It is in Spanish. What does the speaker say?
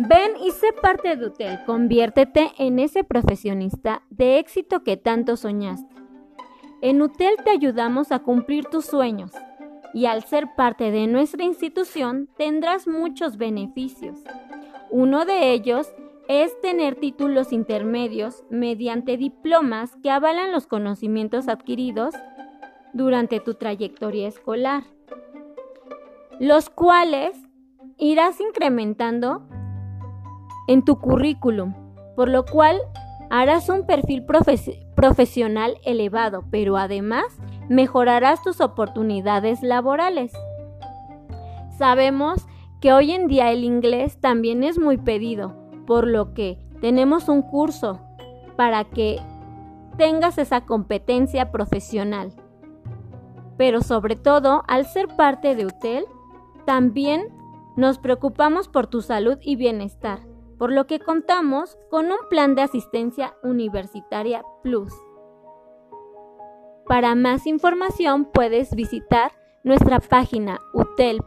Ven y sé parte de UTEL, conviértete en ese profesionista de éxito que tanto soñaste. En UTEL te ayudamos a cumplir tus sueños y al ser parte de nuestra institución tendrás muchos beneficios. Uno de ellos es tener títulos intermedios mediante diplomas que avalan los conocimientos adquiridos durante tu trayectoria escolar, los cuales irás incrementando en tu currículum, por lo cual harás un perfil profesional elevado, pero además mejorarás tus oportunidades laborales. Sabemos que hoy en día el inglés también es muy pedido, por lo que tenemos un curso para que tengas esa competencia profesional. Pero sobre todo, al ser parte de UTEL, también nos preocupamos por tu salud y bienestar, por lo que contamos con un plan de asistencia universitaria Plus. Para más información puedes visitar nuestra página utel.edu.mx.